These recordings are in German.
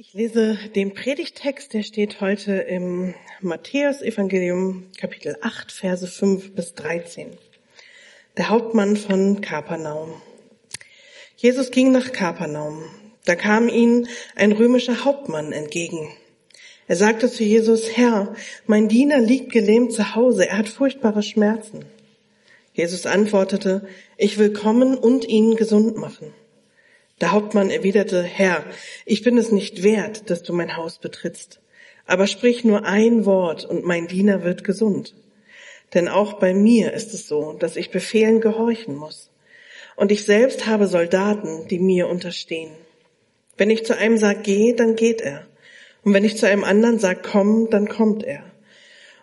Ich lese den Predigtext, der steht heute im Matthäus Evangelium Kapitel 8 Verse 5 bis 13. Der Hauptmann von Kapernaum. Jesus ging nach Kapernaum. Da kam ihm ein römischer Hauptmann entgegen. Er sagte zu Jesus, Herr, mein Diener liegt gelähmt zu Hause, er hat furchtbare Schmerzen. Jesus antwortete, ich will kommen und ihn gesund machen. Der Hauptmann erwiderte, Herr, ich bin es nicht wert, dass du mein Haus betrittst, aber sprich nur ein Wort und mein Diener wird gesund. Denn auch bei mir ist es so, dass ich Befehlen gehorchen muss. Und ich selbst habe Soldaten, die mir unterstehen. Wenn ich zu einem sage, geh, dann geht er. Und wenn ich zu einem anderen sage, komm, dann kommt er.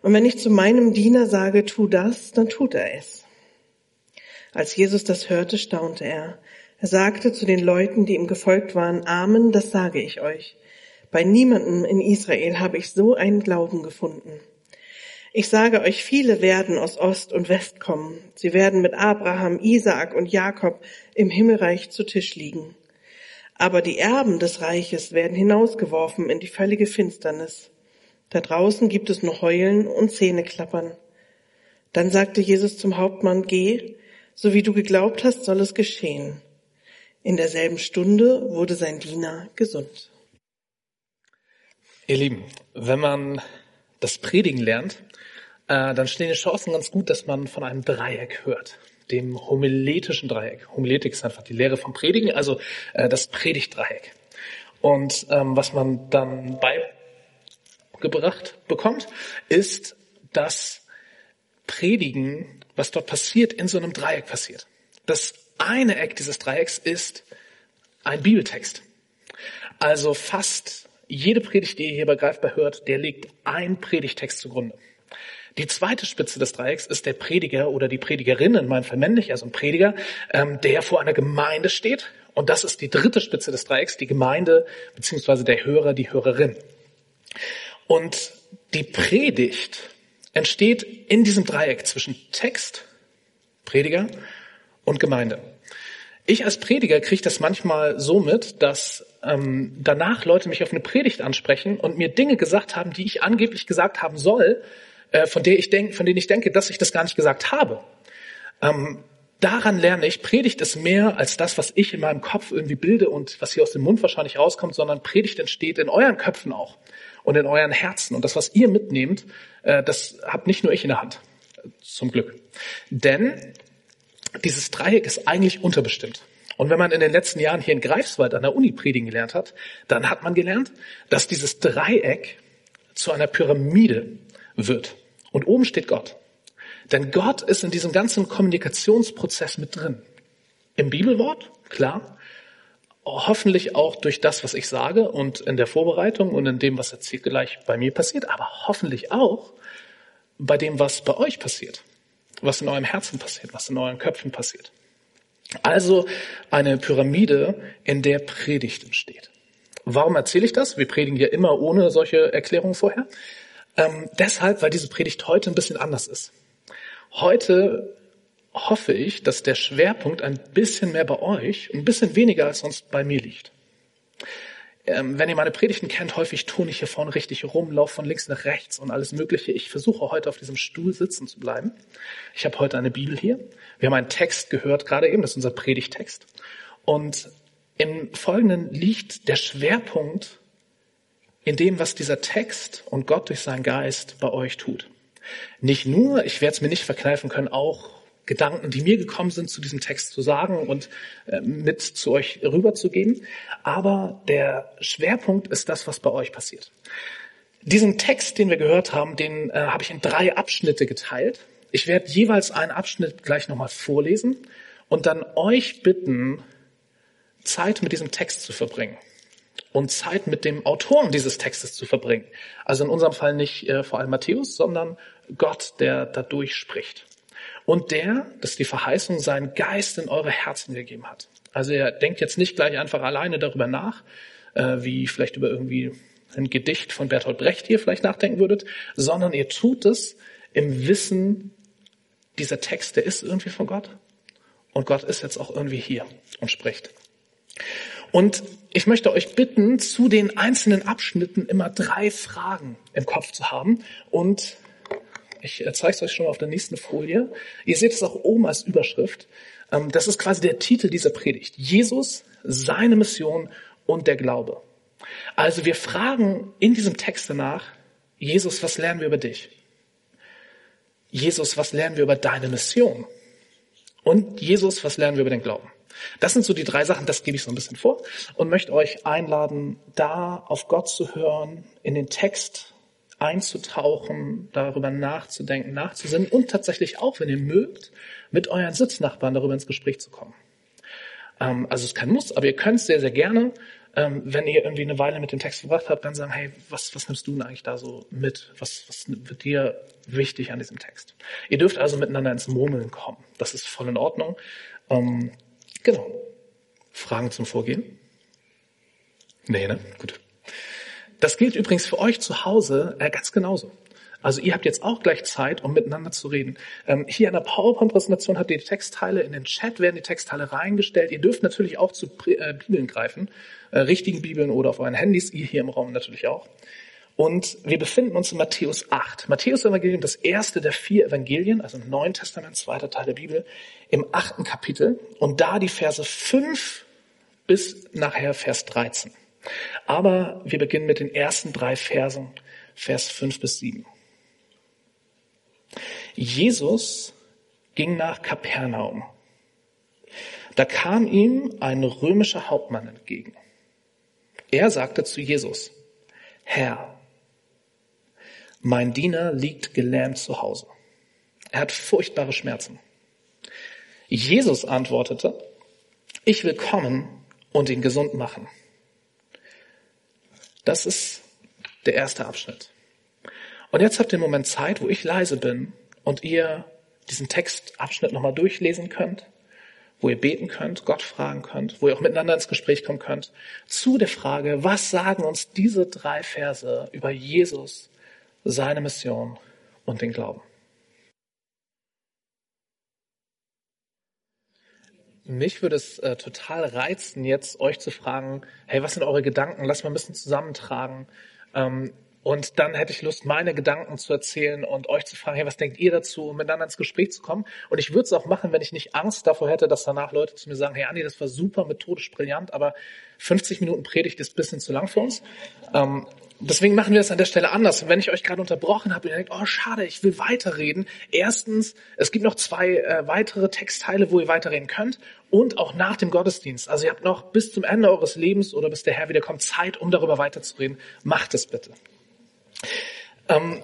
Und wenn ich zu meinem Diener sage, tu das, dann tut er es. Als Jesus das hörte, staunte er. Er sagte zu den Leuten, die ihm gefolgt waren, Amen, das sage ich euch. Bei niemandem in Israel habe ich so einen Glauben gefunden. Ich sage euch, viele werden aus Ost und West kommen. Sie werden mit Abraham, Isaak und Jakob im Himmelreich zu Tisch liegen. Aber die Erben des Reiches werden hinausgeworfen in die völlige Finsternis. Da draußen gibt es nur Heulen und Zähneklappern. Dann sagte Jesus zum Hauptmann, geh, so wie du geglaubt hast, soll es geschehen. In derselben Stunde wurde sein Diener gesund. Ihr Lieben, wenn man das Predigen lernt, äh, dann stehen die Chancen ganz gut, dass man von einem Dreieck hört, dem homiletischen Dreieck. Homiletik ist einfach die Lehre vom Predigen, also äh, das Predigtdreieck. Und ähm, was man dann beigebracht bekommt, ist, dass Predigen, was dort passiert, in so einem Dreieck passiert. Das eine Eck dieses Dreiecks ist ein Bibeltext. Also fast jede Predigt, die ihr hier bei Greifbar hört, der legt ein Predigtext zugrunde. Die zweite Spitze des Dreiecks ist der Prediger oder die Predigerin, in meinem Fall männlich, also ein Prediger, ähm, der vor einer Gemeinde steht. Und das ist die dritte Spitze des Dreiecks, die Gemeinde beziehungsweise der Hörer, die Hörerin. Und die Predigt entsteht in diesem Dreieck zwischen Text, Prediger und Gemeinde. Ich als Prediger kriege das manchmal so mit, dass ähm, danach Leute mich auf eine Predigt ansprechen und mir Dinge gesagt haben, die ich angeblich gesagt haben soll, äh, von, der ich denk, von denen ich denke, dass ich das gar nicht gesagt habe. Ähm, daran lerne ich, Predigt ist mehr als das, was ich in meinem Kopf irgendwie bilde und was hier aus dem Mund wahrscheinlich rauskommt, sondern Predigt entsteht in euren Köpfen auch und in euren Herzen. Und das, was ihr mitnehmt, äh, das habt nicht nur ich in der Hand. Zum Glück. Denn dieses Dreieck ist eigentlich unterbestimmt. Und wenn man in den letzten Jahren hier in Greifswald an der Uni predigen gelernt hat, dann hat man gelernt, dass dieses Dreieck zu einer Pyramide wird. Und oben steht Gott. Denn Gott ist in diesem ganzen Kommunikationsprozess mit drin. Im Bibelwort, klar. Hoffentlich auch durch das, was ich sage und in der Vorbereitung und in dem, was jetzt hier gleich bei mir passiert, aber hoffentlich auch bei dem, was bei euch passiert was in eurem Herzen passiert, was in euren Köpfen passiert. Also eine Pyramide, in der Predigt entsteht. Warum erzähle ich das? Wir predigen ja immer ohne solche Erklärungen vorher. Ähm, deshalb, weil diese Predigt heute ein bisschen anders ist. Heute hoffe ich, dass der Schwerpunkt ein bisschen mehr bei euch, ein bisschen weniger als sonst bei mir liegt ähm, wenn ihr meine Predigten kennt, häufig tun ich hier vorne richtig rum, laufe von links nach rechts und alles Mögliche. Ich versuche heute auf diesem Stuhl sitzen zu bleiben. Ich habe heute eine Bibel hier. Wir haben einen Text gehört, gerade eben, das ist unser Predigtext. Und im Folgenden liegt der Schwerpunkt in dem, was dieser Text und Gott durch seinen Geist bei euch tut. Nicht nur, ich werde es mir nicht verkneifen können, auch Gedanken, die mir gekommen sind, zu diesem Text zu sagen und äh, mit zu euch rüberzugeben. Aber der Schwerpunkt ist das, was bei euch passiert. Diesen Text, den wir gehört haben, den äh, habe ich in drei Abschnitte geteilt. Ich werde jeweils einen Abschnitt gleich nochmal vorlesen und dann euch bitten, Zeit mit diesem Text zu verbringen und Zeit mit dem Autoren dieses Textes zu verbringen. Also in unserem Fall nicht äh, vor allem Matthäus, sondern Gott, der dadurch spricht und der, das ist die Verheißung, seinen Geist in eure Herzen gegeben hat. Also er denkt jetzt nicht gleich einfach alleine darüber nach, äh, wie vielleicht über irgendwie ein Gedicht von Bertolt Brecht hier vielleicht nachdenken würdet, sondern ihr tut es im Wissen, dieser Text, der ist irgendwie von Gott und Gott ist jetzt auch irgendwie hier und spricht. Und ich möchte euch bitten, zu den einzelnen Abschnitten immer drei Fragen im Kopf zu haben. Und ich zeige es euch schon mal auf der nächsten Folie. Ihr seht es auch oben als Überschrift. Ähm, das ist quasi der Titel dieser Predigt. Jesus, seine Mission und der Glaube. Also wir fragen in diesem Text danach, Jesus, was lernen wir über dich? Jesus, was lernen wir über deine Mission? Und Jesus, was lernen wir über den Glauben? Das sind so die drei Sachen, das gebe ich so ein bisschen vor und möchte euch einladen, da auf Gott zu hören, in den Text einzutauchen, darüber nachzudenken, nachzusinnen und tatsächlich auch, wenn ihr mögt, mit euren Sitznachbarn darüber ins Gespräch zu kommen. Ähm, also es ist kein Muss, aber ihr könnt es sehr, sehr gerne, ähm, wenn ihr irgendwie eine Weile mit dem Text verbracht habt, dann sagen, hey, was, was nimmst du denn eigentlich da so mit? Was, was wird dir wichtig an diesem Text? Ihr dürft also miteinander ins Murmeln kommen. Das ist voll in Ordnung. Ähm, genau. Fragen zum Vorgehen? Nee, ne? Gut. Das gilt übrigens für euch zu Hause äh, ganz genauso. Also ihr habt jetzt auch gleich Zeit, um miteinander zu reden. Ähm, hier in der PowerPoint-Präsentation habt ihr die Textteile, in den Chat werden die Textteile reingestellt. Ihr dürft natürlich auch zu äh, Bibeln greifen, äh, richtigen Bibeln oder auf euren Handys, ihr hier im Raum natürlich auch. Und wir befinden uns in Matthäus 8. Matthäus Evangelium, das erste der vier Evangelien, also im Neuen Testament, zweiter Teil der Bibel, im achten Kapitel. Und da die Verse 5 bis nachher Vers 13. Aber wir beginnen mit den ersten drei Versen, Vers 5 bis 7. Jesus ging nach Kapernaum. Da kam ihm ein römischer Hauptmann entgegen. Er sagte zu Jesus, Herr, mein Diener liegt gelähmt zu Hause. Er hat furchtbare Schmerzen. Jesus antwortete, ich will kommen und ihn gesund machen. Das ist der erste Abschnitt. Und jetzt habt ihr einen Moment Zeit, wo ich leise bin und ihr diesen Textabschnitt nochmal durchlesen könnt, wo ihr beten könnt, Gott fragen könnt, wo ihr auch miteinander ins Gespräch kommen könnt, zu der Frage, was sagen uns diese drei Verse über Jesus, seine Mission und den Glauben. Mich würde es äh, total reizen, jetzt euch zu fragen, hey, was sind eure Gedanken? Lass mal ein bisschen zusammentragen. Ähm, und dann hätte ich Lust, meine Gedanken zu erzählen und euch zu fragen, hey, was denkt ihr dazu, um miteinander ins Gespräch zu kommen? Und ich würde es auch machen, wenn ich nicht Angst davor hätte, dass danach Leute zu mir sagen, hey Andi, das war super, methodisch brillant, aber 50 Minuten Predigt ist bisschen zu lang für uns. Ähm, deswegen machen wir das an der Stelle anders. Wenn ich euch gerade unterbrochen habe und ihr denkt, oh schade, ich will weiterreden. Erstens, es gibt noch zwei äh, weitere Textteile, wo ihr weiterreden könnt und auch nach dem Gottesdienst. Also ihr habt noch bis zum Ende eures Lebens oder bis der Herr wiederkommt Zeit, um darüber weiterzureden. Macht es bitte. Ähm,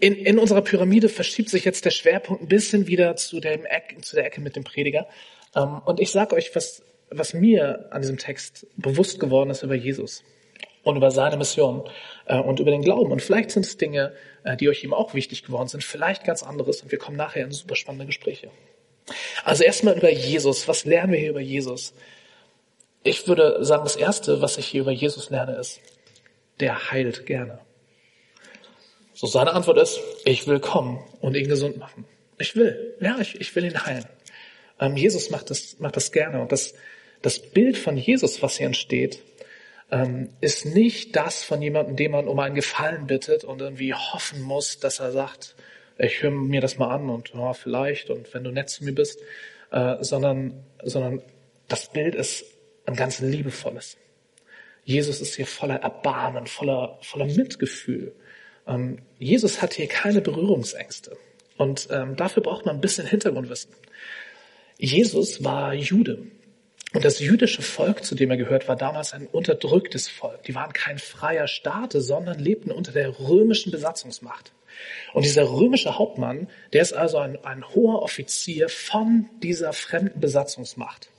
in, in unserer Pyramide verschiebt sich jetzt der Schwerpunkt ein bisschen wieder zu, dem Eck, zu der Ecke mit dem Prediger. Ähm, und ich sage euch, was, was mir an diesem Text bewusst geworden ist über Jesus und über seine Mission äh, und über den Glauben. Und vielleicht sind es Dinge, äh, die euch eben auch wichtig geworden sind, vielleicht ganz anderes. Und wir kommen nachher in super spannende Gespräche. Also erstmal über Jesus. Was lernen wir hier über Jesus? Ich würde sagen, das Erste, was ich hier über Jesus lerne, ist, der heilt gerne. So seine Antwort ist, ich will kommen und ihn gesund machen. Ich will, ja, ich, ich will ihn heilen. Ähm, Jesus macht das, macht das gerne. Und das, das Bild von Jesus, was hier entsteht, ähm, ist nicht das von jemandem, dem man um einen Gefallen bittet und irgendwie hoffen muss, dass er sagt, ich höre mir das mal an und ja, vielleicht und wenn du nett zu mir bist, äh, sondern, sondern das Bild ist ein ganz liebevolles. Jesus ist hier voller Erbarmen, voller, voller Mitgefühl. Ähm, Jesus hat hier keine Berührungsängste. Und ähm, dafür braucht man ein bisschen Hintergrundwissen. Jesus war Jude. Und das jüdische Volk, zu dem er gehört, war damals ein unterdrücktes Volk. Die waren kein freier Staat, sondern lebten unter der römischen Besatzungsmacht. Und dieser römische Hauptmann, der ist also ein, ein hoher Offizier von dieser fremden Besatzungsmacht.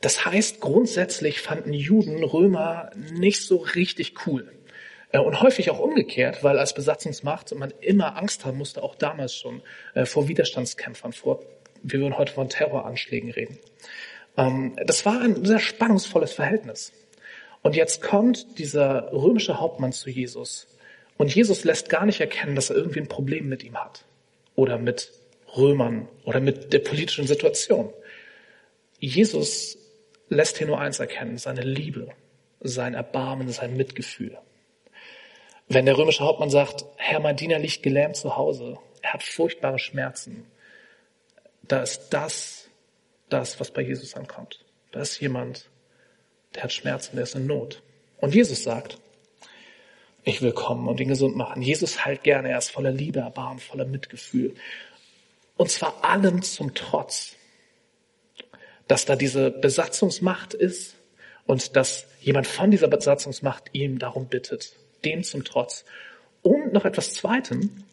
Das heißt, grundsätzlich fanden Juden Römer nicht so richtig cool. Äh, und häufig auch umgekehrt, weil als Besatzungsmacht man immer Angst haben musste, auch damals schon, äh, vor Widerstandskämpfern, vor, wir würden heute von Terroranschlägen reden. Ähm, das war ein sehr spannungsvolles Verhältnis. Und jetzt kommt dieser römische Hauptmann zu Jesus. Und Jesus lässt gar nicht erkennen, dass er irgendwie ein Problem mit ihm hat. Oder mit Römern oder mit der politischen Situation. Jesus lässt hier nur eins erkennen, seine Liebe, sein Erbarmen, sein Mitgefühl. Wenn der römische Hauptmann sagt, Herr, mein Diener liegt gelähmt zu Hause, er hat furchtbare Schmerzen, da ist das, das, was bei Jesus ankommt. Da ist jemand, der hat Schmerzen, der ist in Not. Und Jesus sagt, ich will kommen und ihn gesund machen. Jesus heilt gerne, er ist voller Liebe, Erbarmen, voller Mitgefühl. Und zwar allem zum Trotz, dass da diese Besatzungsmacht ist und dass jemand von dieser Besatzungsmacht ihm darum bittet, dem zum Trotz. Und noch etwas Zweitem.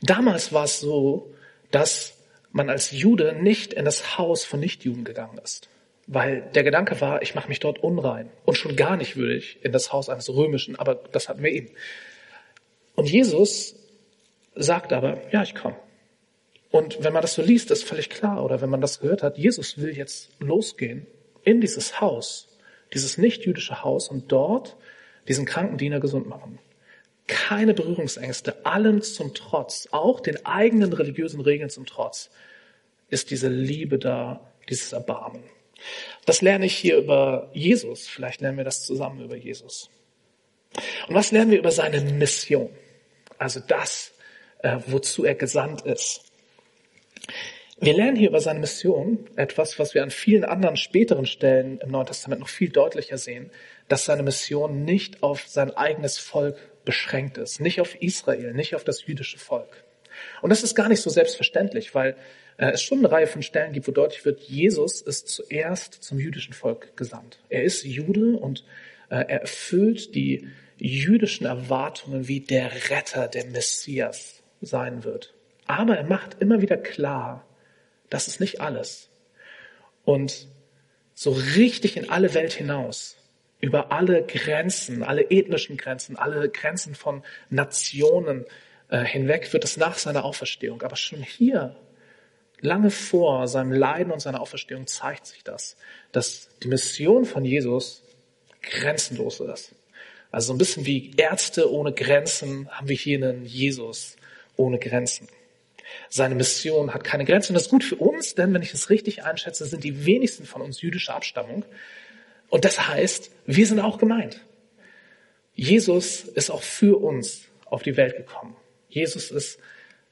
Damals war es so, dass man als Jude nicht in das Haus von Nichtjuden gegangen ist. Weil der Gedanke war, ich mache mich dort unrein. Und schon gar nicht würde ich in das Haus eines römischen, aber das hatten wir eben. Und Jesus sagt aber, ja, ich komme. Und wenn man das so liest, ist völlig klar, oder wenn man das gehört hat, Jesus will jetzt losgehen in dieses Haus, dieses nicht-jüdische Haus und dort diesen kranken Diener gesund machen. Keine Berührungsängste, allem zum Trotz, auch den eigenen religiösen Regeln zum Trotz, ist diese Liebe da, dieses Erbarmen. Das lerne ich hier über Jesus. Vielleicht lernen wir das zusammen über Jesus. Und was lernen wir über seine Mission? Also das, äh, wozu er gesandt ist. Wir lernen hier über seine Mission etwas, was wir an vielen anderen späteren Stellen im Neuen Testament noch viel deutlicher sehen, dass seine Mission nicht auf sein eigenes Volk beschränkt ist, nicht auf Israel, nicht auf das jüdische Volk. Und das ist gar nicht so selbstverständlich, weil äh, es schon eine Reihe von Stellen gibt, wo deutlich wird, Jesus ist zuerst zum jüdischen Volk gesandt. Er ist Jude und äh, er erfüllt die jüdischen Erwartungen, wie der Retter, der Messias sein wird. Aber er macht immer wieder klar, das ist nicht alles. Und so richtig in alle Welt hinaus, über alle Grenzen, alle ethnischen Grenzen, alle Grenzen von Nationen äh, hinweg wird es nach seiner Auferstehung. Aber schon hier, lange vor seinem Leiden und seiner Auferstehung, zeigt sich das, dass die Mission von Jesus grenzenlos ist. Also so ein bisschen wie Ärzte ohne Grenzen haben wir hier einen Jesus ohne Grenzen. Seine Mission hat keine Grenzen. Und das ist gut für uns, denn wenn ich es richtig einschätze, sind die wenigsten von uns jüdischer Abstammung. Und das heißt, wir sind auch gemeint. Jesus ist auch für uns auf die Welt gekommen. Jesus ist,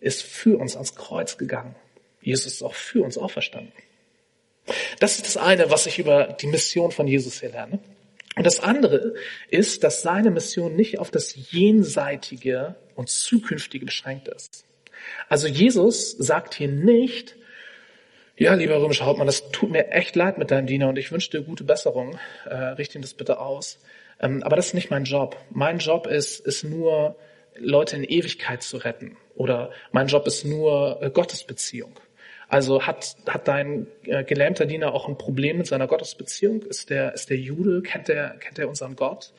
ist für uns ans Kreuz gegangen. Jesus ist auch für uns auferstanden. Das ist das eine, was ich über die Mission von Jesus hier lerne. Und das andere ist, dass seine Mission nicht auf das Jenseitige und Zukünftige beschränkt ist. Also Jesus sagt hier nicht, ja, lieber römischer Hauptmann, das tut mir echt leid mit deinem Diener und ich wünsche dir gute Besserung. Äh, richte ihm das bitte aus. Ähm, aber das ist nicht mein Job. Mein Job ist, ist nur, Leute in Ewigkeit zu retten. Oder mein Job ist nur äh, Gottesbeziehung. Also hat, hat dein äh, gelähmter Diener auch ein Problem mit seiner Gottesbeziehung? Ist der, ist der Jude? Kennt er, kennt er unseren Gott?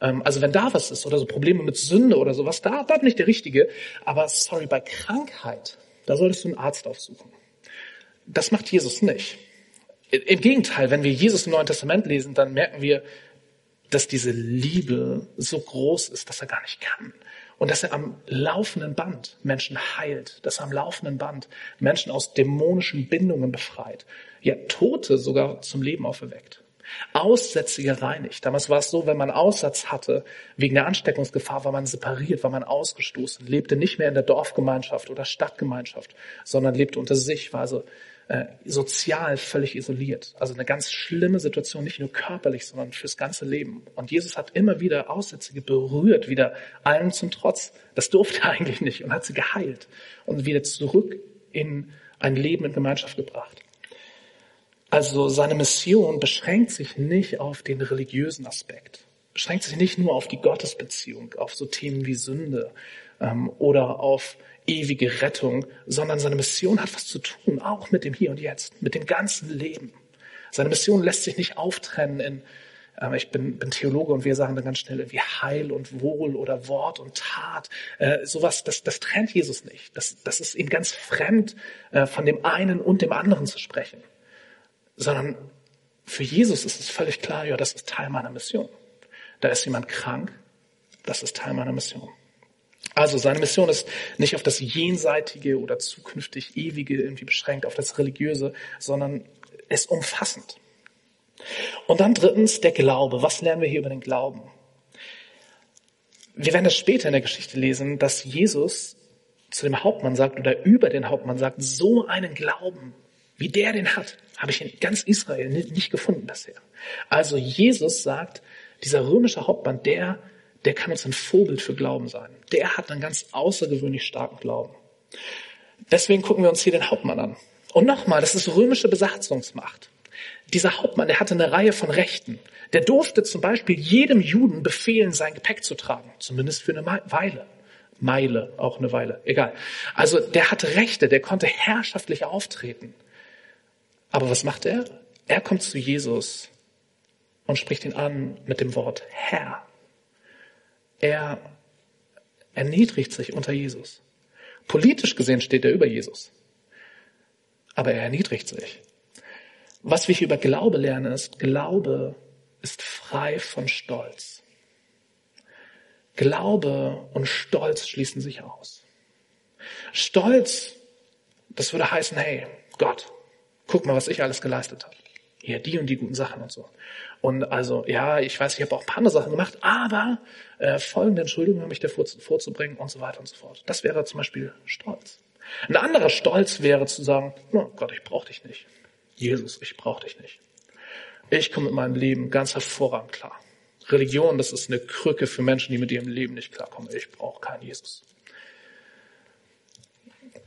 Ähm, also wenn da was ist oder so Probleme mit Sünde oder sowas, da, da bin ich der Richtige. Aber sorry, bei Krankheit, da solltest du einen Arzt aufsuchen. Das macht Jesus nicht. Im Gegenteil, wenn wir Jesus im Neuen Testament lesen, dann merken wir, dass diese Liebe so groß ist, dass er gar nicht kann. Und dass er am laufenden Band Menschen heilt, dass er am laufenden Band Menschen aus dämonischen Bindungen befreit, ja Tote sogar zum Leben auferweckt. Aussätzige reinigt. Damals war es so, wenn man Aussatz hatte, wegen der Ansteckungsgefahr war man separiert, war man ausgestoßen, lebte nicht mehr in der Dorfgemeinschaft oder Stadtgemeinschaft, sondern lebte unter sich, war also äh, sozial völlig isoliert. Also eine ganz schlimme Situation, nicht nur körperlich, sondern fürs ganze Leben. Und Jesus hat immer wieder Aussätzige berührt, wieder allen zum Trotz. Das durfte er eigentlich nicht und hat sie geheilt und wieder zurück in ein Leben in Gemeinschaft gebracht. Also seine Mission beschränkt sich nicht auf den religiösen Aspekt, beschränkt sich nicht nur auf die Gottesbeziehung, auf so Themen wie Sünde ähm, oder auf ewige Rettung, sondern seine Mission hat was zu tun, auch mit dem Hier und Jetzt, mit dem ganzen Leben. Seine Mission lässt sich nicht auftrennen in, äh, ich bin, bin Theologe und wir sagen dann ganz schnell irgendwie Heil und Wohl oder Wort und Tat. Äh, sowas, das, das trennt Jesus nicht. Das, das ist ihm ganz fremd, äh, von dem einen und dem anderen zu sprechen sondern für Jesus ist es völlig klar, ja, das ist Teil meiner Mission. Da ist jemand krank, das ist Teil meiner Mission. Also seine Mission ist nicht auf das Jenseitige oder zukünftig Ewige irgendwie beschränkt, auf das Religiöse, sondern ist umfassend. Und dann drittens der Glaube. Was lernen wir hier über den Glauben? Wir werden das später in der Geschichte lesen, dass Jesus zu dem Hauptmann sagt oder über den Hauptmann sagt, so einen Glauben, wie der den hat, habe ich in ganz Israel nicht gefunden bisher. Also Jesus sagt, dieser römische Hauptmann, der, der kann uns ein Vorbild für Glauben sein. Der hat einen ganz außergewöhnlich starken Glauben. Deswegen gucken wir uns hier den Hauptmann an. Und nochmal, das ist römische Besatzungsmacht. Dieser Hauptmann, der hatte eine Reihe von Rechten. Der durfte zum Beispiel jedem Juden befehlen, sein Gepäck zu tragen. Zumindest für eine Weile. Meile, auch eine Weile, egal. Also der hatte Rechte, der konnte herrschaftlich auftreten. Aber was macht er? Er kommt zu Jesus und spricht ihn an mit dem Wort Herr. Er erniedrigt sich unter Jesus. Politisch gesehen steht er über Jesus. Aber er erniedrigt sich. Was wir hier über Glaube lernen ist, Glaube ist frei von Stolz. Glaube und Stolz schließen sich aus. Stolz, das würde heißen, hey, Gott, guck mal, was ich alles geleistet habe. Hier, die und die guten Sachen und so. Und also, ja, ich weiß, ich habe auch ein paar andere Sachen gemacht, aber äh, folgende Entschuldigung habe ich dir vor, vorzubringen und so weiter und so fort. Das wäre zum Beispiel Stolz. Ein anderer Stolz wäre zu sagen, oh Gott, ich brauche dich nicht. Jesus, ich brauche dich nicht. Ich komme mit meinem Leben ganz hervorragend klar. Religion, das ist eine Krücke für Menschen, die mit ihrem Leben nicht klarkommen. Ich brauche keinen Jesus.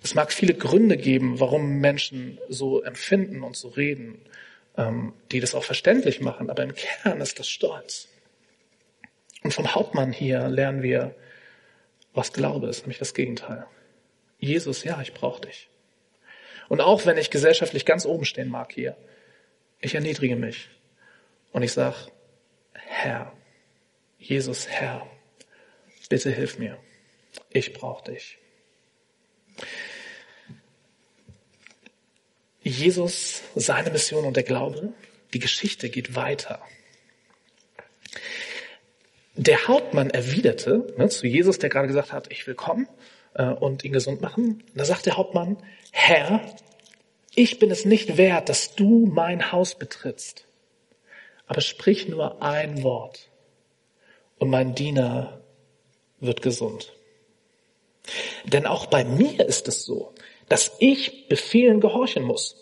Es mag viele Gründe geben, warum Menschen so empfinden und so reden, die das auch verständlich machen, aber im Kern ist das Stolz. Und vom Hauptmann hier lernen wir, was Glaube ist, nämlich das Gegenteil. Jesus, ja, ich brauche dich. Und auch wenn ich gesellschaftlich ganz oben stehen mag hier, ich erniedrige mich und ich sage, Herr, Jesus Herr, bitte hilf mir. Ich brauche dich. Jesus, seine Mission und der Glaube, die Geschichte geht weiter. Der Hauptmann erwiderte ne, zu Jesus, der gerade gesagt hat, ich will kommen äh, und ihn gesund machen. Da sagt der Hauptmann, Herr, ich bin es nicht wert, dass du mein Haus betrittst. Aber sprich nur ein Wort und mein Diener wird gesund. Denn auch bei mir ist es so, dass ich Befehlen gehorchen muss.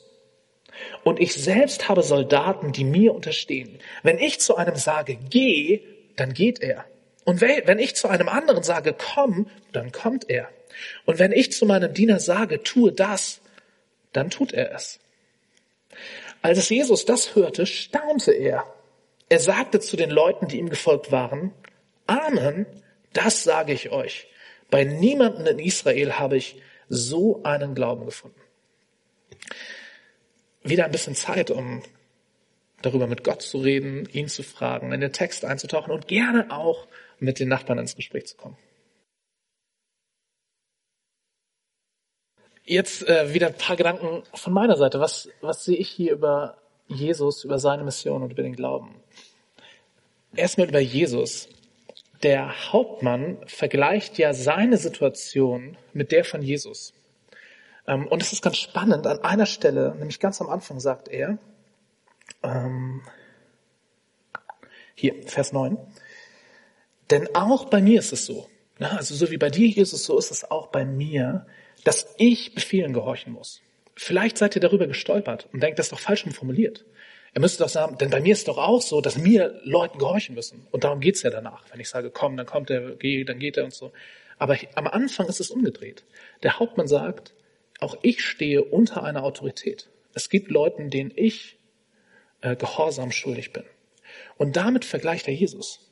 Und ich selbst habe Soldaten, die mir unterstehen. Wenn ich zu einem sage, geh, dann geht er. Und wenn ich zu einem anderen sage, komm, dann kommt er. Und wenn ich zu meinem Diener sage, tue das, dann tut er es. Als Jesus das hörte, staunte er er sagte zu den Leuten, die ihm gefolgt waren, Amen, das sage ich euch. Bei niemanden in Israel habe ich so einen Glauben gefunden. Wieder ein bisschen Zeit, um darüber mit Gott zu reden, ihn zu fragen, in den Text einzutauchen und gerne auch mit den Nachbarn ins Gespräch zu kommen. Jetzt äh, wieder ein paar Gedanken von meiner Seite. Was, was sehe ich hier über Jesus, über seine Mission und über den Glauben. Erstmal über Jesus. Der Hauptmann vergleicht ja seine Situation mit der von Jesus. Ähm, und es ist ganz spannend. An einer Stelle, nämlich ganz am Anfang, sagt er, ähm, hier, Vers 9, denn auch bei mir ist es so, also so wie bei dir, Jesus, so ist es auch bei mir, dass ich Befehlen gehorchen muss. Vielleicht seid ihr darüber gestolpert und denkt, das ist doch falsch formuliert. Er müsste doch sagen, denn bei mir ist doch auch so, dass mir Leuten gehorchen müssen. Und darum geht's ja danach. Wenn ich sage, komm, dann kommt er, geh, dann geht er und so. Aber am Anfang ist es umgedreht. Der Hauptmann sagt, auch ich stehe unter einer Autorität. Es gibt Leuten, denen ich äh, gehorsam schuldig bin. Und damit vergleicht er Jesus.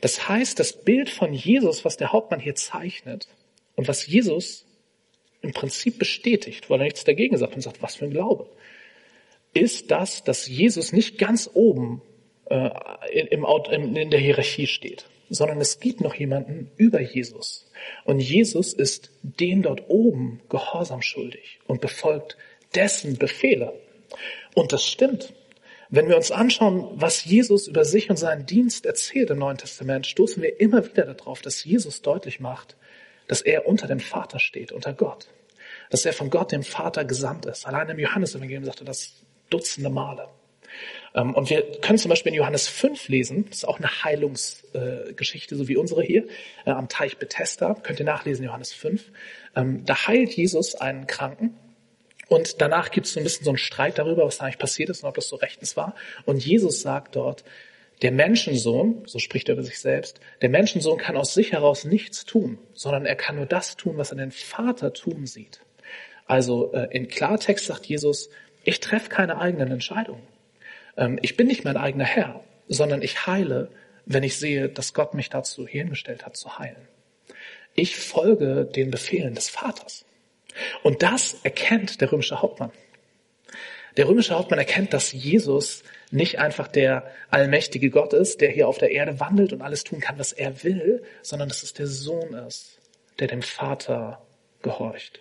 Das heißt, das Bild von Jesus, was der Hauptmann hier zeichnet und was Jesus im Prinzip bestätigt, weil er nichts dagegen sagt und sagt, was für ein Glaube, ist das, dass Jesus nicht ganz oben äh, im, im, in der Hierarchie steht, sondern es gibt noch jemanden über Jesus. Und Jesus ist dem dort oben Gehorsam schuldig und befolgt dessen Befehle. Und das stimmt. Wenn wir uns anschauen, was Jesus über sich und seinen Dienst erzählt im Neuen Testament, stoßen wir immer wieder darauf, dass Jesus deutlich macht, dass er unter dem Vater steht, unter Gott dass er von Gott, dem Vater, gesandt ist. Allein im Johannesevangelium sagte das Dutzende Male. Ähm, und wir können zum Beispiel in Johannes 5 lesen, das ist auch eine Heilungsgeschichte, so wie unsere hier, äh, am Teich Bethesda, könnt ihr nachlesen, Johannes 5. Ähm, da heilt Jesus einen Kranken und danach gibt es so ein bisschen so einen Streit darüber, was da eigentlich passiert ist und ob das so rechtens war. Und Jesus sagt dort, der Menschensohn, so spricht er über sich selbst, der Menschensohn kann aus sich heraus nichts tun, sondern er kann nur das tun, was er den Vater tun sieht. Also äh, in Klartext sagt Jesus, ich treffe keine eigenen Entscheidungen. Ähm, ich bin nicht mein eigener Herr, sondern ich heile, wenn ich sehe, dass Gott mich dazu hingestellt hat, zu heilen. Ich folge den Befehlen des Vaters. Und das erkennt der römische Hauptmann. Der römische Hauptmann erkennt, dass Jesus nicht einfach der allmächtige Gott ist, der hier auf der Erde wandelt und alles tun kann, was er will, sondern dass es der Sohn ist, der dem Vater gehorcht.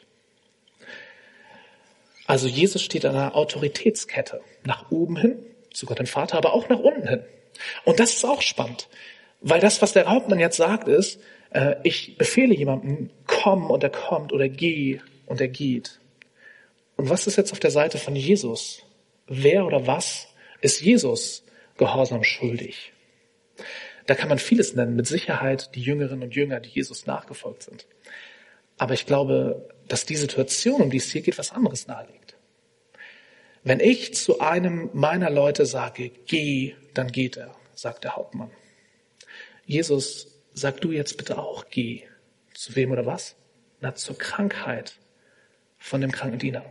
Also Jesus steht an einer Autoritätskette. Nach oben hin, zu Gott dem Vater, aber auch nach unten hin. Und das ist auch spannend. Weil das, was der Hauptmann jetzt sagt, ist, äh, ich befehle jemandem, komm und er kommt oder geh und er geht. Und was ist jetzt auf der Seite von Jesus? Wer oder was ist Jesus Gehorsam schuldig? Da kann man vieles nennen, mit Sicherheit die Jüngerinnen und Jünger, die Jesus nachgefolgt sind. Aber ich glaube, dass die Situation, um die es hier geht, was anderes nahelegt. Wenn ich zu einem meiner Leute sage, geh, dann geht er, sagt der Hauptmann. Jesus, sag du jetzt bitte auch, geh. Zu wem oder was? Na, zur Krankheit von dem kranken Diener.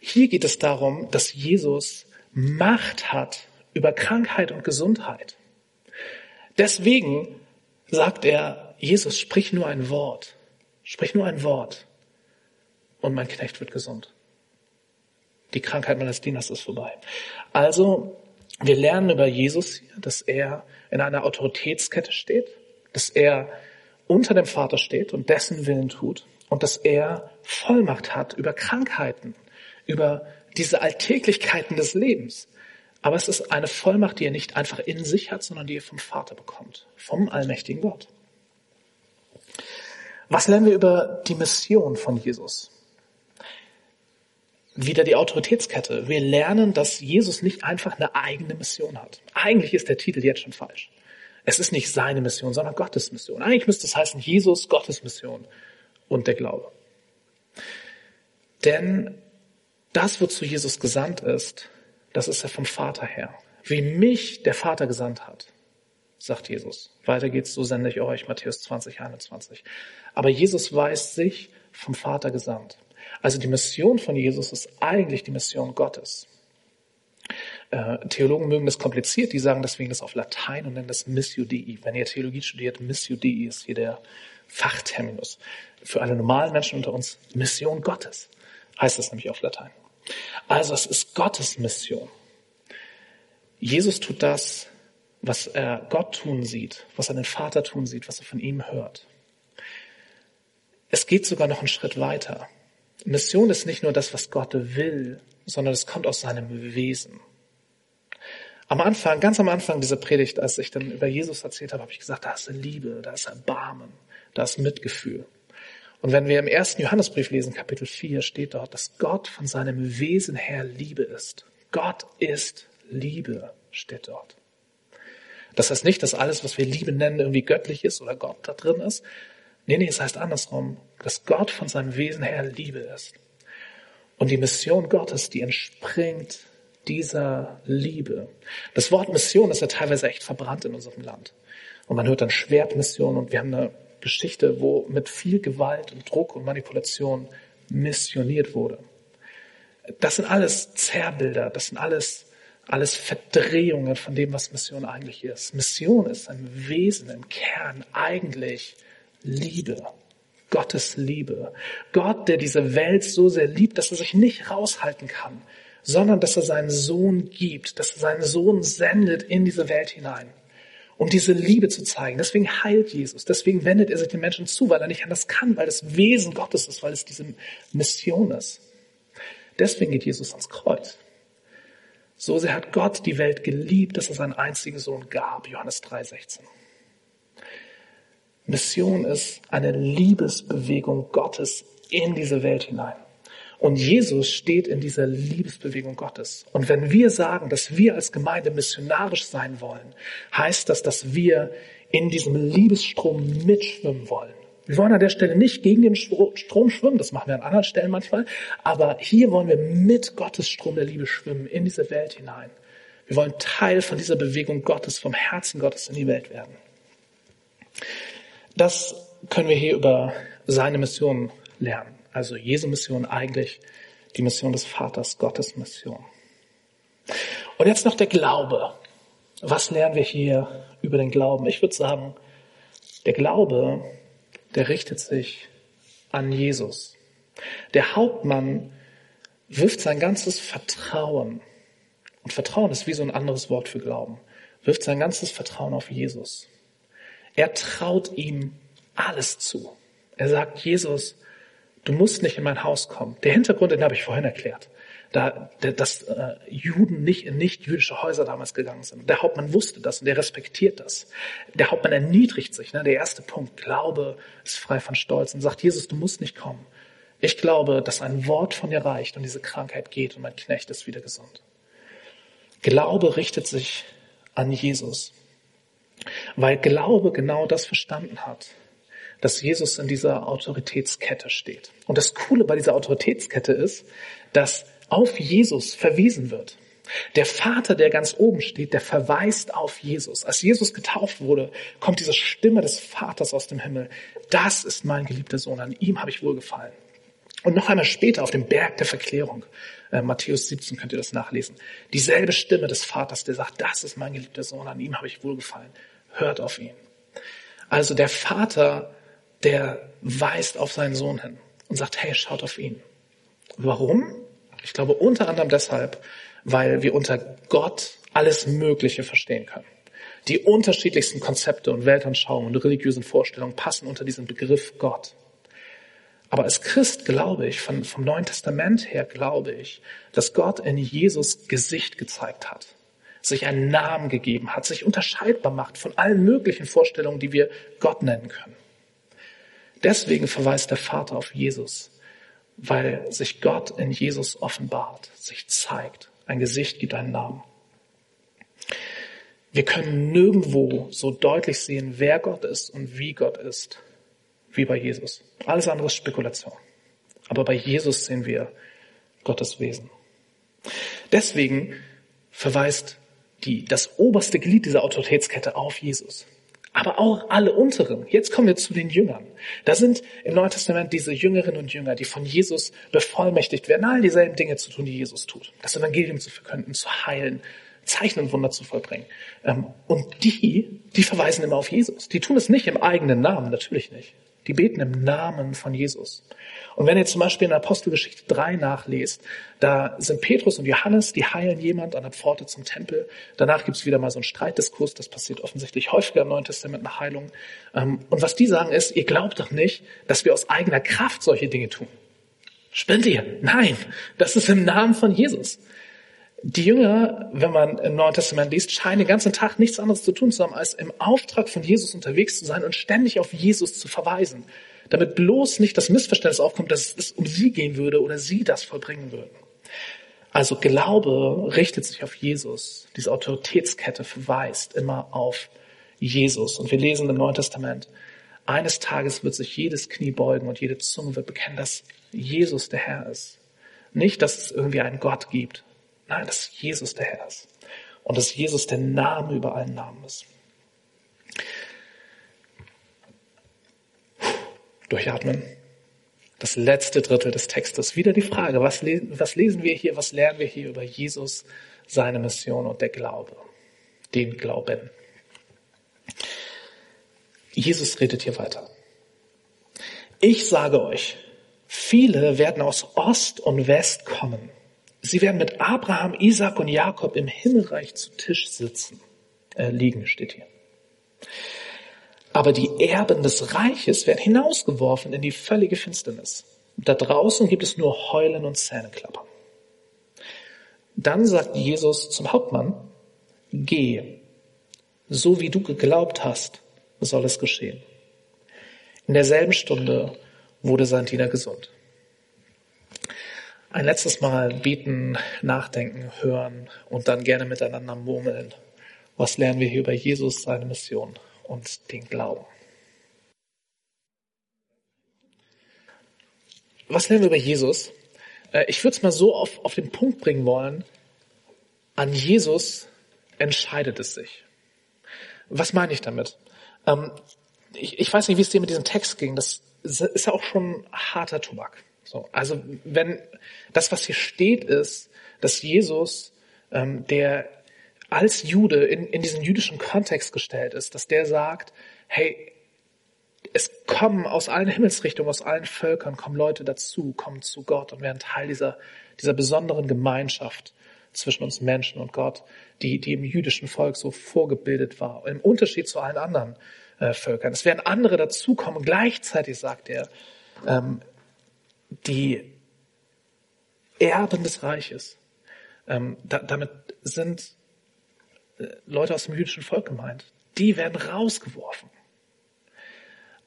Hier geht es darum, dass Jesus Macht hat über Krankheit und Gesundheit. Deswegen sagt er, Jesus, sprich nur ein Wort. Sprich nur ein Wort und mein Knecht wird gesund. Die Krankheit meines Dieners ist vorbei. Also, wir lernen über Jesus hier, dass er in einer Autoritätskette steht, dass er unter dem Vater steht und dessen Willen tut und dass er Vollmacht hat über Krankheiten, über diese Alltäglichkeiten des Lebens. Aber es ist eine Vollmacht, die er nicht einfach in sich hat, sondern die er vom Vater bekommt, vom allmächtigen Gott. Was lernen wir über die Mission von Jesus? Wieder die Autoritätskette. Wir lernen, dass Jesus nicht einfach eine eigene Mission hat. Eigentlich ist der Titel jetzt schon falsch. Es ist nicht seine Mission, sondern Gottes Mission. Eigentlich müsste es heißen Jesus, Gottes Mission und der Glaube. Denn das, wozu Jesus gesandt ist, das ist ja vom Vater her. Wie mich der Vater gesandt hat, sagt Jesus. Weiter geht's, so sende ich euch, Matthäus 20, 21. Aber Jesus weiß sich vom Vater gesandt. Also die Mission von Jesus ist eigentlich die Mission Gottes. Äh, Theologen mögen das kompliziert, die sagen deswegen das auf Latein und nennen das Missio Dei. Wenn ihr Theologie studiert, Missio Dei ist hier der Fachterminus. Für alle normalen Menschen unter uns Mission Gottes heißt das nämlich auf Latein. Also es ist Gottes Mission. Jesus tut das, was er Gott tun sieht, was er den Vater tun sieht, was er von ihm hört. Es geht sogar noch einen Schritt weiter. Mission ist nicht nur das, was Gott will, sondern es kommt aus seinem Wesen. Am Anfang, ganz am Anfang dieser Predigt, als ich dann über Jesus erzählt habe, habe ich gesagt, da ist Liebe, da ist Erbarmen, da ist Mitgefühl. Und wenn wir im ersten Johannesbrief lesen, Kapitel 4, steht dort, dass Gott von seinem Wesen her Liebe ist. Gott ist Liebe, steht dort. Das heißt nicht, dass alles, was wir Liebe nennen, irgendwie göttlich ist oder Gott da drin ist. Nee, nee, es heißt andersrum, dass Gott von seinem Wesen her Liebe ist. Und die Mission Gottes, die entspringt dieser Liebe. Das Wort Mission ist ja teilweise echt verbrannt in unserem Land. Und man hört dann Schwertmission und wir haben eine Geschichte, wo mit viel Gewalt und Druck und Manipulation missioniert wurde. Das sind alles Zerrbilder, das sind alles, alles Verdrehungen von dem, was Mission eigentlich ist. Mission ist im Wesen, im Kern eigentlich Liebe. Gottes Liebe. Gott, der diese Welt so sehr liebt, dass er sich nicht raushalten kann, sondern dass er seinen Sohn gibt, dass er seinen Sohn sendet in diese Welt hinein um diese Liebe zu zeigen. Deswegen heilt Jesus. Deswegen wendet er sich den Menschen zu, weil er nicht anders kann, weil das Wesen Gottes ist, weil es diese Mission ist. Deswegen geht Jesus ans Kreuz. So sehr hat Gott die Welt geliebt, dass er seinen einzigen Sohn gab. Johannes 3,16. Mission ist eine Liebesbewegung Gottes in diese Welt hinein. Und Jesus steht in dieser Liebesbewegung Gottes. Und wenn wir sagen, dass wir als Gemeinde missionarisch sein wollen, heißt das, dass wir in diesem Liebesstrom mitschwimmen wollen. Wir wollen an der Stelle nicht gegen den Strom schwimmen, das machen wir an anderen Stellen manchmal, aber hier wollen wir mit Gottes Strom der Liebe schwimmen in diese Welt hinein. Wir wollen Teil von dieser Bewegung Gottes, vom Herzen Gottes in die Welt werden. Das können wir hier über seine Mission lernen. Also Jesu Mission eigentlich die Mission des Vaters, Gottes Mission. Und jetzt noch der Glaube. Was lernen wir hier über den Glauben? Ich würde sagen, der Glaube der richtet sich an Jesus. Der Hauptmann wirft sein ganzes Vertrauen, und Vertrauen ist wie so ein anderes Wort für Glauben, wirft sein ganzes Vertrauen auf Jesus. Er traut ihm alles zu. Er sagt, Jesus, du musst nicht in mein Haus kommen. Der Hintergrund, den habe ich vorhin erklärt da, dass äh, Juden nicht in nicht-jüdische Häuser damals gegangen sind. Der Hauptmann wusste das und der respektiert das. Der Hauptmann erniedrigt sich. Ne? Der erste Punkt, Glaube ist frei von Stolz und sagt, Jesus, du musst nicht kommen. Ich glaube, dass ein Wort von dir reicht und diese Krankheit geht und mein Knecht ist wieder gesund. Glaube richtet sich an Jesus, weil Glaube genau das verstanden hat, dass Jesus in dieser Autoritätskette steht. Und das Coole bei dieser Autoritätskette ist, dass auf Jesus verwiesen wird. Der Vater, der ganz oben steht, der verweist auf Jesus. Als Jesus getauft wurde, kommt diese Stimme des Vaters aus dem Himmel. Das ist mein geliebter Sohn, an ihm habe ich wohlgefallen. Und noch einmal später auf dem Berg der Verklärung, äh, Matthäus 17 könnt ihr das nachlesen, dieselbe Stimme des Vaters, der sagt, das ist mein geliebter Sohn, an ihm habe ich wohlgefallen. Hört auf ihn. Also der Vater, der weist auf seinen Sohn hin und sagt, hey, schaut auf ihn. Warum? Ich glaube unter anderem deshalb, weil wir unter Gott alles Mögliche verstehen können. Die unterschiedlichsten Konzepte und Weltanschauungen und religiösen Vorstellungen passen unter diesen Begriff Gott. Aber als Christ glaube ich, von, vom Neuen Testament her glaube ich, dass Gott in Jesus Gesicht gezeigt hat, sich einen Namen gegeben hat, sich unterscheidbar macht von allen möglichen Vorstellungen, die wir Gott nennen können. Deswegen verweist der Vater auf Jesus weil sich Gott in Jesus offenbart, sich zeigt, ein Gesicht gibt einen Namen. Wir können nirgendwo so deutlich sehen, wer Gott ist und wie Gott ist, wie bei Jesus. Alles andere ist Spekulation. Aber bei Jesus sehen wir Gottes Wesen. Deswegen verweist die, das oberste Glied dieser Autoritätskette auf Jesus aber auch alle unteren. Jetzt kommen wir zu den Jüngern. Da sind im Neuen Testament diese Jüngerinnen und Jünger, die von Jesus bevollmächtigt werden, all dieselben Dinge zu tun, die Jesus tut. Das Evangelium zu verkünden, zu heilen, Zeichen und Wunder zu vollbringen. Ähm, und die, die verweisen immer auf Jesus. Die tun es nicht im eigenen Namen, natürlich nicht. Die beten im Namen von Jesus. Und wenn ihr zum Beispiel in Apostelgeschichte 3 nachlest, da sind Petrus und Johannes, die heilen jemand an der Pforte zum Tempel. Danach gibt's wieder mal so einen Streitdiskurs, das passiert offensichtlich häufiger im Neuen Testament nach Heilung. Ähm, und was die sagen ist, ihr glaubt doch nicht, dass wir aus eigener Kraft solche Dinge tun. Spinnt ihr? Nein, das ist im Namen von Jesus. Die Jünger, wenn man im Neuen Testament liest, scheinen den ganzen Tag nichts anderes zu tun zu haben, als im Auftrag von Jesus unterwegs zu sein und ständig auf Jesus zu verweisen damit bloß nicht das Missverständnis aufkommt, dass es um sie gehen würde oder sie das vollbringen würden. Also Glaube richtet sich auf Jesus. Diese Autoritätskette verweist immer auf Jesus. Und wir lesen im Neuen Testament, eines Tages wird sich jedes Knie beugen und jede Zunge wird bekennen, dass Jesus der Herr ist. Nicht, dass es irgendwie einen Gott gibt. Nein, dass Jesus der Herr ist. Und dass Jesus der Name über allen Namen ist. Durchatmen. Das letzte Drittel des Textes. Wieder die Frage, was, lesen, was lesen wir hier, was lernen wir hier über Jesus, seine Mission und der Glaube, den Glauben. Jesus redet hier weiter. Ich sage euch, viele werden aus Ost und West kommen. Sie werden mit Abraham, Isaac und Jakob im Himmelreich zu Tisch sitzen, äh, liegen, steht hier. Aber die Erben des Reiches werden hinausgeworfen in die völlige Finsternis. Da draußen gibt es nur Heulen und Zähneklappern. Dann sagt Jesus zum Hauptmann, geh, so wie du geglaubt hast, soll es geschehen. In derselben Stunde wurde sein Diener gesund. Ein letztes Mal beten, nachdenken, hören und dann gerne miteinander murmeln. Was lernen wir hier über Jesus, seine Mission und den Glauben? Was lernen wir über Jesus? Äh, ich würde es mal so auf, auf den Punkt bringen wollen. An Jesus entscheidet es sich. Was meine ich damit? Ähm, ich, ich weiß nicht, wie es dir mit diesem Text ging. Das ist ja auch schon harter Tobak. So, also wenn das, was hier steht, ist, dass Jesus, ähm, der als Jude in, in diesen jüdischen Kontext gestellt ist, dass der sagt, hey, es kommen aus allen Himmelsrichtungen, aus allen Völkern, kommen Leute dazu, kommen zu Gott und werden Teil dieser, dieser besonderen Gemeinschaft zwischen uns Menschen und Gott, die, die im jüdischen Volk so vorgebildet war, im Unterschied zu allen anderen äh, Völkern. Es werden andere dazukommen. Gleichzeitig sagt er, ähm, die Erben des Reiches. Ähm, da, damit sind äh, Leute aus dem jüdischen Volk gemeint. Die werden rausgeworfen.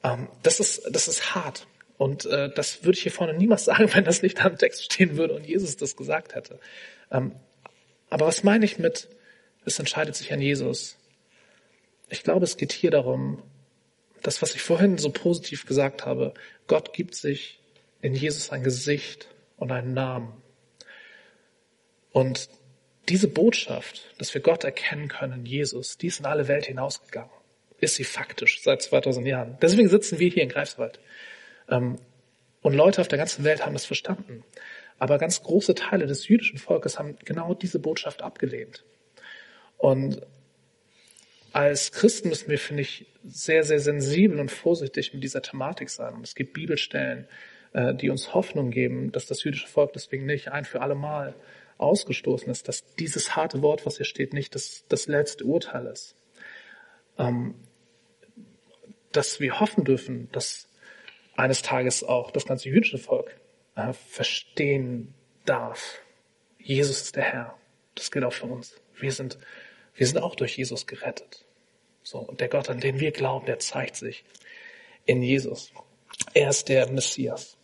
Ähm, das, ist, das ist hart. Und äh, das würde ich hier vorne niemals sagen, wenn das nicht da im Text stehen würde und Jesus das gesagt hätte. Ähm, aber was meine ich mit, es entscheidet sich an Jesus? Ich glaube, es geht hier darum, das, was ich vorhin so positiv gesagt habe, Gott gibt sich in Jesus ein Gesicht und einen Namen. Und diese Botschaft, dass wir Gott erkennen können Jesus, die ist in alle Welt hinausgegangen. Ist sie faktisch seit 2000 Jahren. Deswegen sitzen wir hier in Greifswald. Ähm, und Leute auf der ganzen Welt haben das verstanden. Aber ganz große Teile des jüdischen Volkes haben genau diese Botschaft abgelehnt. Und als Christen müssen wir, finde ich, sehr, sehr sensibel und vorsichtig mit dieser Thematik sein. Und es gibt Bibelstellen, die uns Hoffnung geben, dass das jüdische Volk deswegen nicht ein für alle Mal ausgestoßen ist, dass dieses harte Wort, was hier steht, nicht das, das letzte Urteil ist. Ähm, dass wir hoffen dürfen, dass eines Tages auch das ganze jüdische Volk äh, verstehen darf, Jesus ist der Herr. Das gilt auch für uns. Wir sind, wir sind auch durch Jesus gerettet. So, und der Gott, an den wir glauben, der zeigt sich in Jesus. Er ist der Messias.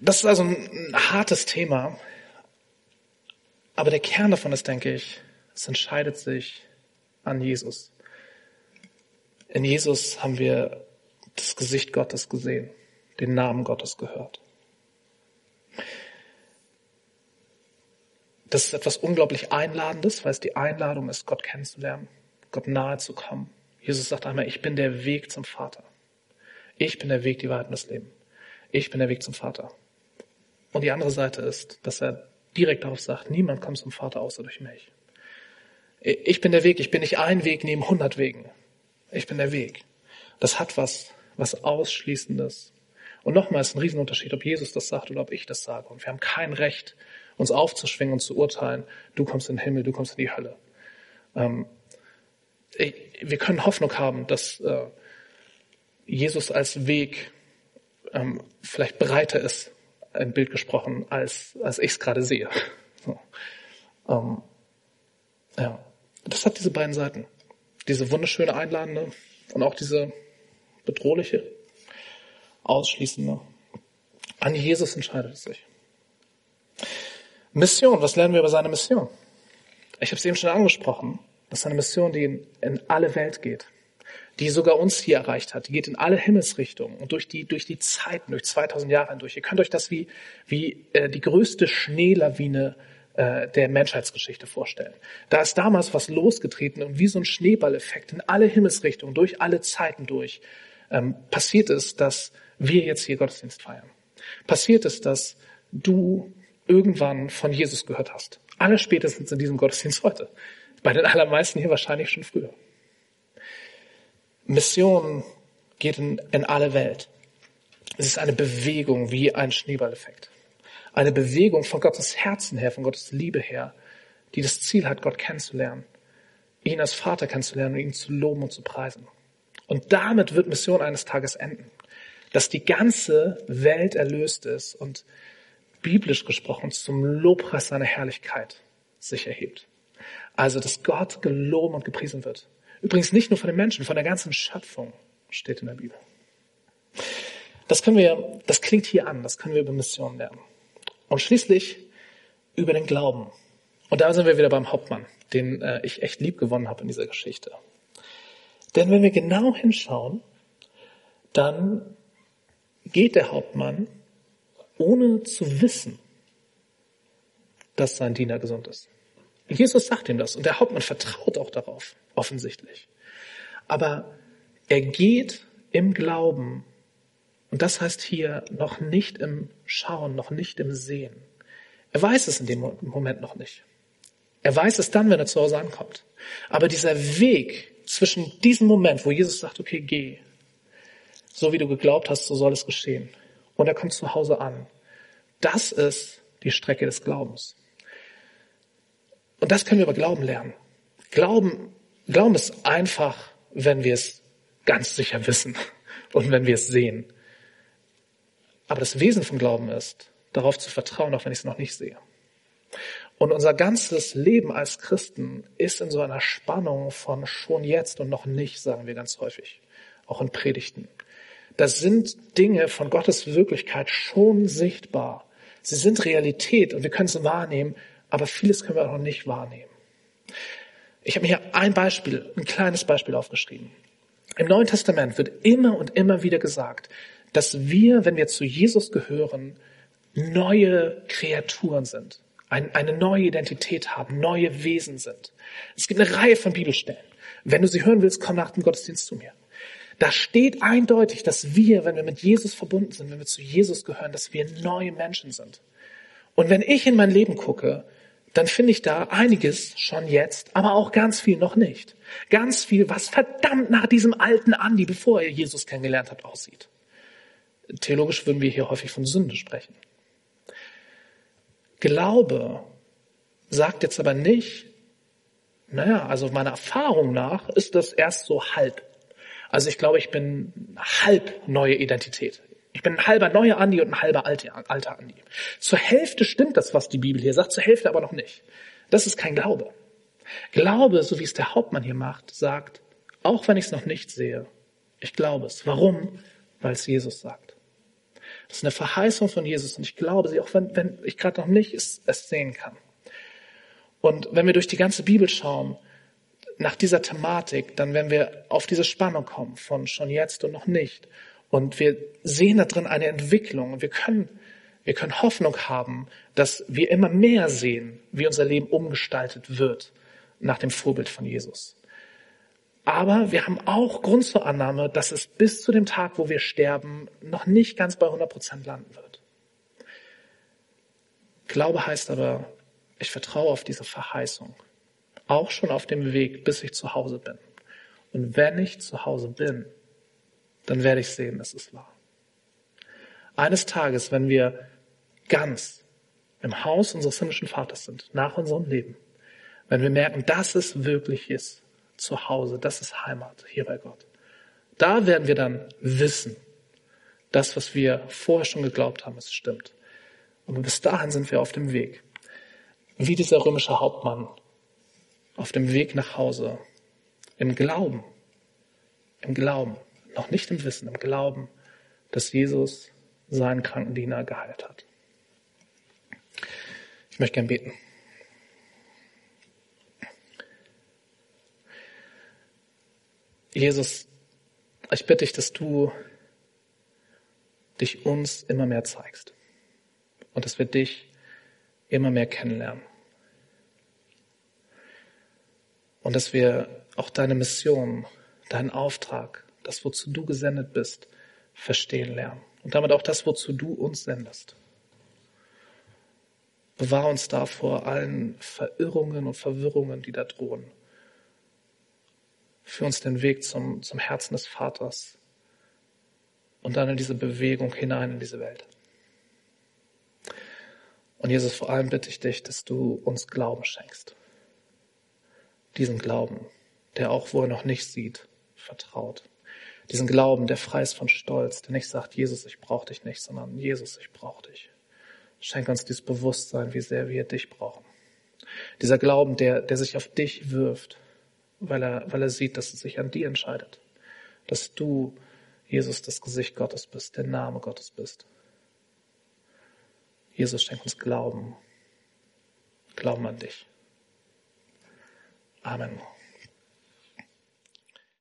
Das ist also ein hartes Thema. Aber der Kern davon ist, denke ich, es entscheidet sich an Jesus. In Jesus haben wir das Gesicht Gottes gesehen, den Namen Gottes gehört. Das ist etwas unglaublich Einladendes, weil es die Einladung ist, Gott kennenzulernen, Gott nahe zu kommen. Jesus sagt einmal, ich bin der Weg zum Vater. Ich bin der Weg, die Wahrheit und das Leben. Ich bin der Weg zum Vater. Und die andere Seite ist, dass er direkt darauf sagt, niemand kommt zum Vater außer durch mich. Ich bin der Weg, ich bin nicht ein Weg neben hundert Wegen. Ich bin der Weg. Das hat was, was Ausschließendes. Und nochmal ist ein Riesenunterschied, ob Jesus das sagt oder ob ich das sage. Und wir haben kein Recht, uns aufzuschwingen und zu urteilen, du kommst in den Himmel, du kommst in die Hölle. Ähm, wir können Hoffnung haben, dass äh, Jesus als Weg ähm, vielleicht breiter ist, ein Bild gesprochen, als, als ich es gerade sehe. So. Ähm, ja. Das hat diese beiden Seiten. Diese wunderschöne einladende und auch diese bedrohliche, ausschließende. An Jesus entscheidet es sich. Mission, was lernen wir über seine Mission? Ich habe es eben schon angesprochen. Das ist eine Mission, die in, in alle Welt geht die sogar uns hier erreicht hat. Die geht in alle Himmelsrichtungen und durch die, durch die Zeiten, durch 2000 Jahre hindurch. Ihr könnt euch das wie, wie äh, die größte Schneelawine äh, der Menschheitsgeschichte vorstellen. Da ist damals was losgetreten und wie so ein Schneeballeffekt in alle Himmelsrichtungen, durch alle Zeiten durch, ähm, passiert ist, dass wir jetzt hier Gottesdienst feiern. Passiert ist, dass du irgendwann von Jesus gehört hast. Alle spätestens in diesem Gottesdienst heute. Bei den allermeisten hier wahrscheinlich schon früher. Mission geht in, in alle Welt. Es ist eine Bewegung wie ein Schneeballeffekt. Eine Bewegung von Gottes Herzen her, von Gottes Liebe her, die das Ziel hat, Gott kennenzulernen, ihn als Vater kennenzulernen und ihn zu loben und zu preisen. Und damit wird Mission eines Tages enden. Dass die ganze Welt erlöst ist und biblisch gesprochen zum Lobpreis seiner Herrlichkeit sich erhebt. Also, dass Gott geloben und gepriesen wird. Übrigens nicht nur von den Menschen, von der ganzen Schöpfung steht in der Bibel. Das können wir, das klingt hier an, das können wir über Mission lernen. Und schließlich über den Glauben. Und da sind wir wieder beim Hauptmann, den äh, ich echt lieb gewonnen habe in dieser Geschichte. Denn wenn wir genau hinschauen, dann geht der Hauptmann, ohne zu wissen, dass sein Diener gesund ist. Jesus sagt ihm das und der Hauptmann vertraut auch darauf, offensichtlich. Aber er geht im Glauben und das heißt hier noch nicht im Schauen, noch nicht im Sehen. Er weiß es in dem Moment noch nicht. Er weiß es dann, wenn er zu Hause ankommt. Aber dieser Weg zwischen diesem Moment, wo Jesus sagt, okay, geh, so wie du geglaubt hast, so soll es geschehen. Und er kommt zu Hause an. Das ist die Strecke des Glaubens. Und das können wir über Glauben lernen. Glauben, Glauben ist einfach, wenn wir es ganz sicher wissen und wenn wir es sehen. Aber das Wesen vom Glauben ist, darauf zu vertrauen, auch wenn ich es noch nicht sehe. Und unser ganzes Leben als Christen ist in so einer Spannung von schon jetzt und noch nicht, sagen wir ganz häufig, auch in Predigten. Das sind Dinge von Gottes Wirklichkeit schon sichtbar. Sie sind Realität und wir können sie wahrnehmen, aber vieles können wir auch noch nicht wahrnehmen. Ich habe mir hier ein Beispiel, ein kleines Beispiel aufgeschrieben. Im Neuen Testament wird immer und immer wieder gesagt, dass wir, wenn wir zu Jesus gehören, neue Kreaturen sind, eine neue Identität haben, neue Wesen sind. Es gibt eine Reihe von Bibelstellen. Wenn du sie hören willst, komm nach dem Gottesdienst zu mir. Da steht eindeutig, dass wir, wenn wir mit Jesus verbunden sind, wenn wir zu Jesus gehören, dass wir neue Menschen sind. Und wenn ich in mein Leben gucke, dann finde ich da einiges schon jetzt, aber auch ganz viel noch nicht. Ganz viel, was verdammt nach diesem alten Andi, bevor er Jesus kennengelernt hat, aussieht. Theologisch würden wir hier häufig von Sünde sprechen. Glaube sagt jetzt aber nicht, naja, also meiner Erfahrung nach ist das erst so halb. Also ich glaube, ich bin halb neue Identität. Ich bin ein halber neuer Andi und ein halber alter Andi. Zur Hälfte stimmt das, was die Bibel hier sagt, zur Hälfte aber noch nicht. Das ist kein Glaube. Glaube, so wie es der Hauptmann hier macht, sagt, auch wenn ich es noch nicht sehe, ich glaube es. Warum? Weil es Jesus sagt. Das ist eine Verheißung von Jesus und ich glaube sie, auch wenn, wenn ich gerade noch nicht es, es sehen kann. Und wenn wir durch die ganze Bibel schauen, nach dieser Thematik, dann werden wir auf diese Spannung kommen von schon jetzt und noch nicht. Und wir sehen da drin eine Entwicklung. Wir können, wir können Hoffnung haben, dass wir immer mehr sehen, wie unser Leben umgestaltet wird nach dem Vorbild von Jesus. Aber wir haben auch Grund zur Annahme, dass es bis zu dem Tag, wo wir sterben, noch nicht ganz bei 100 Prozent landen wird. Glaube heißt aber, ich vertraue auf diese Verheißung. Auch schon auf dem Weg, bis ich zu Hause bin. Und wenn ich zu Hause bin, dann werde ich sehen, es ist wahr. Eines Tages, wenn wir ganz im Haus unseres himmlischen Vaters sind, nach unserem Leben, wenn wir merken, dass es wirklich ist, zu Hause, das ist Heimat hier bei Gott, da werden wir dann wissen, das, was wir vorher schon geglaubt haben, es stimmt. Und bis dahin sind wir auf dem Weg. Wie dieser römische Hauptmann auf dem Weg nach Hause. Im Glauben. Im Glauben noch nicht im Wissen, im Glauben, dass Jesus seinen kranken Diener geheilt hat. Ich möchte gern beten. Jesus, ich bitte dich, dass du dich uns immer mehr zeigst und dass wir dich immer mehr kennenlernen. Und dass wir auch deine Mission, deinen Auftrag das, wozu du gesendet bist, verstehen lernen. Und damit auch das, wozu du uns sendest. Bewahr uns da vor allen Verirrungen und Verwirrungen, die da drohen. Führ uns den Weg zum, zum Herzen des Vaters und dann in diese Bewegung hinein in diese Welt. Und Jesus, vor allem bitte ich dich, dass du uns Glauben schenkst. Diesen Glauben, der auch, wo er noch nicht sieht, vertraut. Diesen Glauben, der frei ist von Stolz, der nicht sagt, Jesus, ich brauche dich nicht, sondern Jesus, ich brauche dich. Schenk uns dieses Bewusstsein, wie sehr wir dich brauchen. Dieser Glauben, der, der sich auf dich wirft, weil er, weil er sieht, dass es sich an dir entscheidet. Dass du Jesus, das Gesicht Gottes bist, der Name Gottes bist. Jesus, schenk uns Glauben. Glauben an dich. Amen.